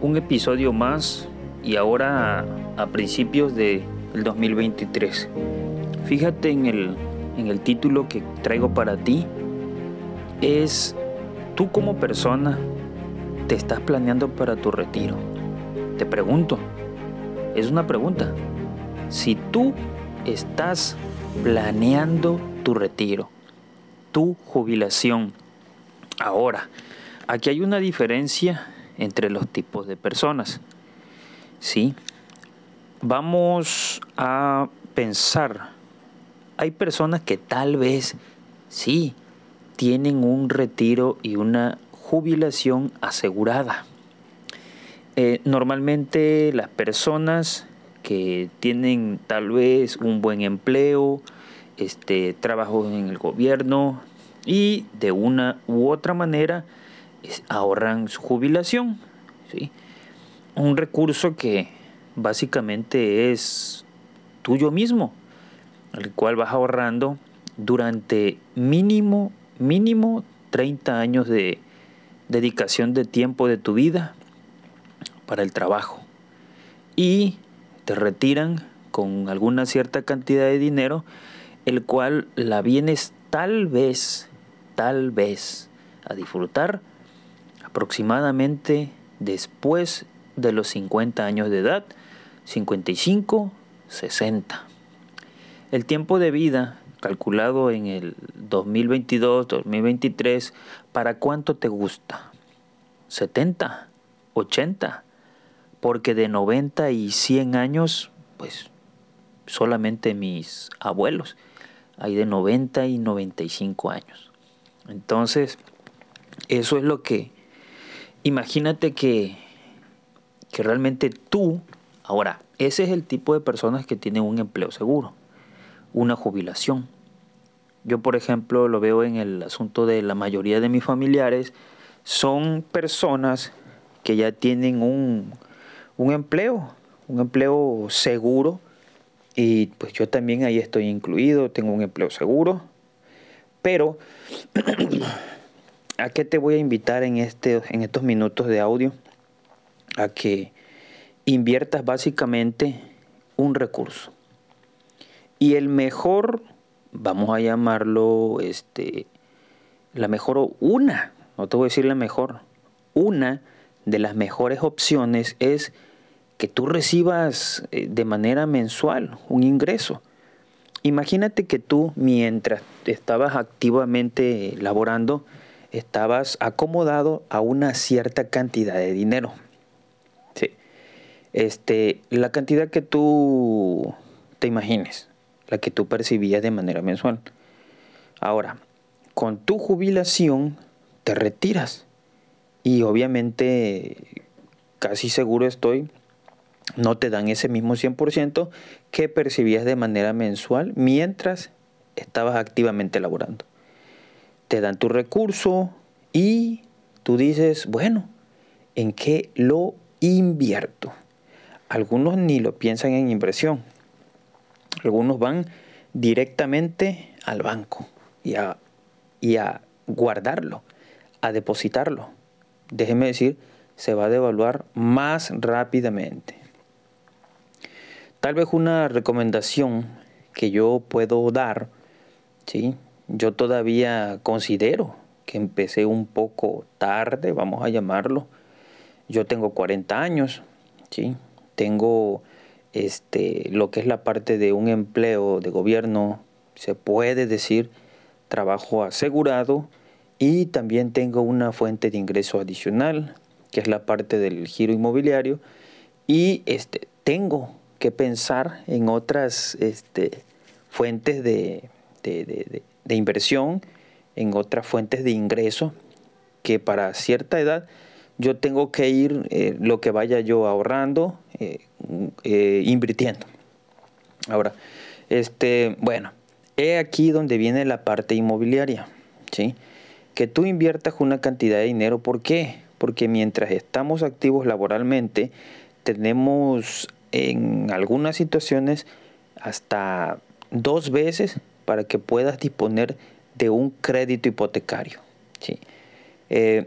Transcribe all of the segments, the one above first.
Un episodio más y ahora a, principios del 2023. Fíjate en el, en el título que traigo para ti. Es tú como persona te estás planeando para tu retiro. Te pregunto, es una pregunta. Si tú estás planeando tu retiro, tu jubilación, ahora, aquí hay una diferencia entre los tipos de personas. ¿Sí? Vamos a pensar, hay personas que tal vez sí tienen un retiro y una jubilación asegurada. Eh, normalmente las personas que tienen tal vez un buen empleo, este, trabajo en el gobierno y de una u otra manera ahorran su jubilación. ¿sí? Un recurso que básicamente es tuyo mismo, el cual vas ahorrando durante mínimo, mínimo 30 años de dedicación de tiempo de tu vida para el trabajo. Y te retiran con alguna cierta cantidad de dinero, el cual la vienes tal vez, tal vez a disfrutar aproximadamente después de los 50 años de edad, 55, 60. El tiempo de vida calculado en el 2022, 2023, ¿para cuánto te gusta? ¿70? ¿80? Porque de 90 y 100 años, pues solamente mis abuelos, hay de 90 y 95 años. Entonces, eso es lo que, imagínate que, que realmente tú, ahora, ese es el tipo de personas que tienen un empleo seguro una jubilación. Yo, por ejemplo, lo veo en el asunto de la mayoría de mis familiares, son personas que ya tienen un, un empleo, un empleo seguro, y pues yo también ahí estoy incluido, tengo un empleo seguro, pero ¿a qué te voy a invitar en, este, en estos minutos de audio? A que inviertas básicamente un recurso. Y el mejor, vamos a llamarlo, este, la mejor, una, no te voy a decir la mejor, una de las mejores opciones es que tú recibas eh, de manera mensual un ingreso. Imagínate que tú mientras estabas activamente laborando, estabas acomodado a una cierta cantidad de dinero. Sí. Este, la cantidad que tú te imagines la que tú percibías de manera mensual. Ahora, con tu jubilación te retiras y obviamente casi seguro estoy, no te dan ese mismo 100% que percibías de manera mensual mientras estabas activamente laborando. Te dan tu recurso y tú dices, bueno, ¿en qué lo invierto? Algunos ni lo piensan en inversión, algunos van directamente al banco y a, y a guardarlo, a depositarlo. Déjeme decir, se va a devaluar más rápidamente. Tal vez una recomendación que yo puedo dar, ¿sí? yo todavía considero que empecé un poco tarde, vamos a llamarlo. Yo tengo 40 años, ¿sí? tengo este, lo que es la parte de un empleo de gobierno, se puede decir trabajo asegurado y también tengo una fuente de ingreso adicional, que es la parte del giro inmobiliario y este, tengo que pensar en otras este, fuentes de, de inversión, en otras fuentes de ingreso que para cierta edad yo tengo que ir eh, lo que vaya yo ahorrando, eh, eh, invirtiendo. Ahora, este, bueno, he aquí donde viene la parte inmobiliaria, ¿sí? Que tú inviertas una cantidad de dinero, ¿por qué? Porque mientras estamos activos laboralmente, tenemos en algunas situaciones hasta dos veces para que puedas disponer de un crédito hipotecario. Sí. Eh,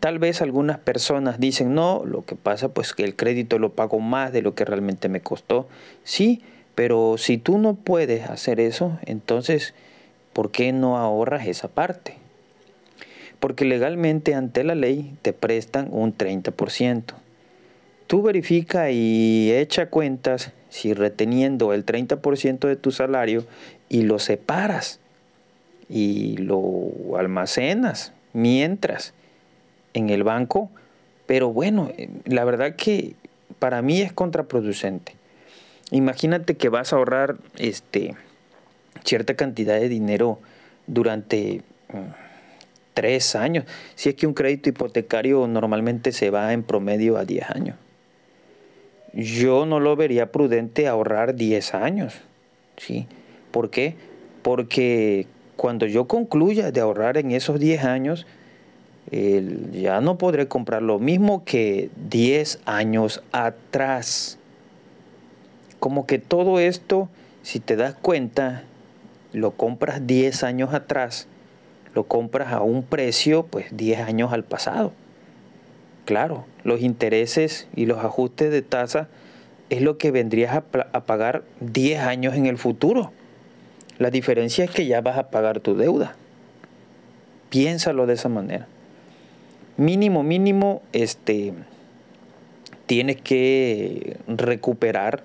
tal vez algunas personas dicen, no, lo que pasa pues que el crédito lo pago más de lo que realmente me costó. Sí, pero si tú no puedes hacer eso, entonces, ¿por qué no ahorras esa parte? Porque legalmente ante la ley te prestan un 30%. Tú verifica y echa cuentas si reteniendo el 30% de tu salario y lo separas y lo almacenas mientras en el banco, pero bueno, la verdad que para mí es contraproducente. Imagínate que vas a ahorrar este, cierta cantidad de dinero durante mm, tres años. Si es que un crédito hipotecario normalmente se va en promedio a 10 años. Yo no lo vería prudente ahorrar 10 años. ¿sí? ¿Por qué? Porque cuando yo concluya de ahorrar en esos 10 años, ya no podré comprar lo mismo que 10 años atrás. Como que todo esto, si te das cuenta, lo compras 10 años atrás, lo compras a un precio, pues 10 años al pasado. Claro, los intereses y los ajustes de tasa es lo que vendrías a, pagar 10 años en el futuro. La diferencia es que ya vas a pagar tu deuda. Piénsalo de esa manera. Mínimo, mínimo, este, tienes que recuperar,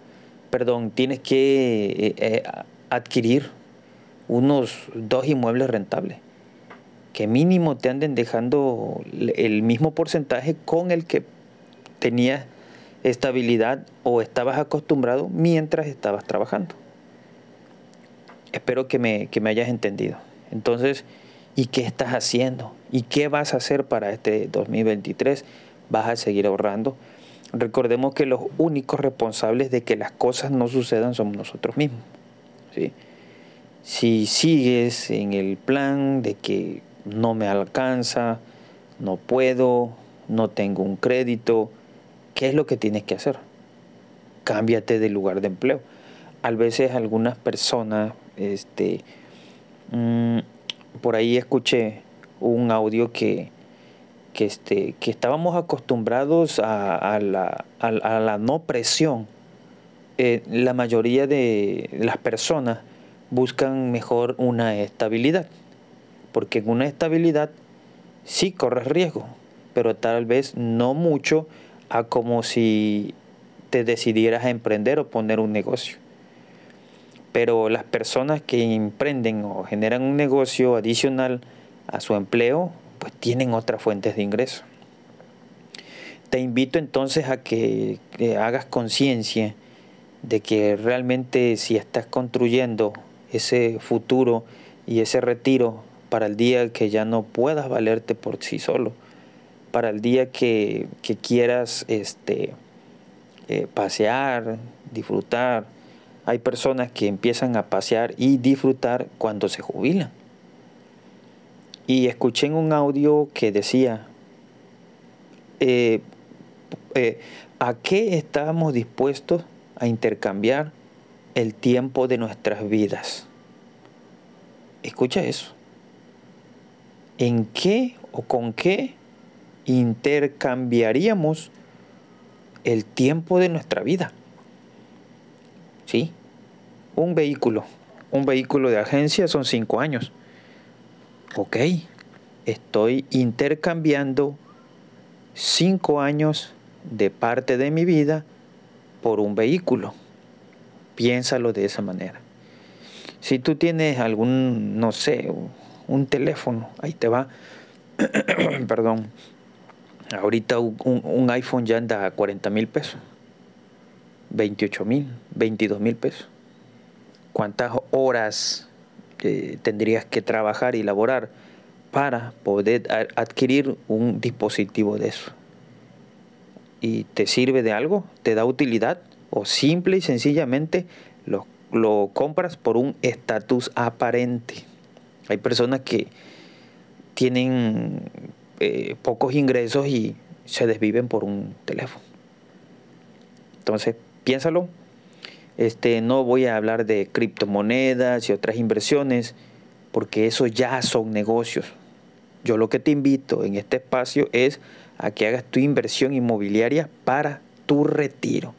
perdón, tienes que eh, eh, adquirir unos dos inmuebles rentables que mínimo te anden dejando el mismo porcentaje con el que tenías estabilidad o estabas acostumbrado mientras estabas trabajando. Espero que me, que me hayas entendido. Entonces, ¿y qué estás haciendo? ¿Y qué vas a hacer para este 2023? ¿Vas a seguir ahorrando? Recordemos que los únicos responsables de que las cosas no sucedan somos nosotros mismos. ¿sí? Si sigues en el plan de que no me alcanza, no puedo, no tengo un crédito, ¿qué es lo que tienes que hacer? Cámbiate de lugar de empleo. A veces algunas personas este, mm, por ahí escuché un audio que, que, este, que estábamos acostumbrados a, la, a, la, no presión. Eh, la mayoría de las personas buscan mejor una estabilidad, porque en una estabilidad sí corres riesgo, pero tal vez no mucho a como si te decidieras a emprender o poner un negocio. Pero las personas que emprenden o generan un negocio adicional a su empleo, pues tienen otras fuentes de ingreso. Te invito entonces a que, hagas conciencia de que realmente si estás construyendo ese futuro y ese retiro para el día que ya no puedas valerte por sí solo, para el día que, quieras este, eh, pasear, disfrutar, hay personas que empiezan a pasear y disfrutar cuando se jubilan. Y escuché en un audio que decía, eh, eh, ¿a qué estamos dispuestos a intercambiar el tiempo de nuestras vidas? Escucha eso. ¿En qué o con qué intercambiaríamos el tiempo de nuestra vida? ¿sí? Un vehículo, un vehículo de agencia son cinco años. Ok, estoy intercambiando cinco años de parte de mi vida por un vehículo. Piénsalo de esa manera. Si tú tienes algún, no sé, un teléfono, ahí te va, perdón, ahorita un, un, iPhone ya anda a 40 mil pesos. 28 mil, 22 mil pesos. ¿Cuántas horas eh, tendrías que trabajar y elaborar para poder adquirir un dispositivo de eso? ¿Y te sirve de algo? ¿Te da utilidad? ¿O simple y sencillamente lo, lo compras por un estatus aparente? Hay personas que tienen eh, pocos ingresos y se desviven por un teléfono. Entonces, piénsalo. Este, no voy a hablar de criptomonedas y otras inversiones, porque eso ya son negocios. Yo lo que te invito en este espacio es a que hagas tu inversión inmobiliaria para tu retiro.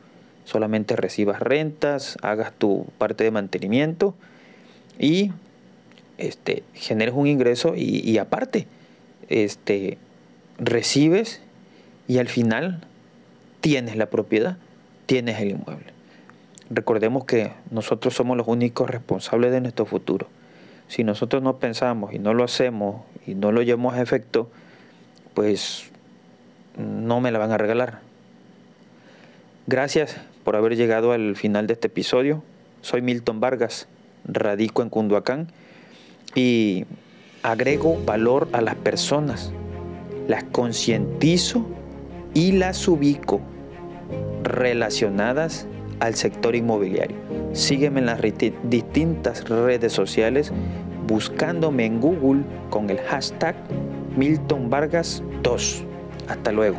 Solamente recibas rentas, hagas tu parte de mantenimiento y este, generes un ingreso y, aparte este, recibes y al final tienes la propiedad, tienes el inmueble. Recordemos que nosotros somos los únicos responsables de nuestro futuro. Si nosotros no pensamos y no lo hacemos y no lo llevamos a efecto, pues no me la van a regalar. Gracias por haber llegado al final de este episodio. Soy Milton Vargas, radico en Cunduacán y agrego valor a las personas, las concientizo y las ubico relacionadas al sector inmobiliario. Sígueme en las distintas redes sociales buscándome en Google con el hashtag Milton Vargas 2. Hasta luego.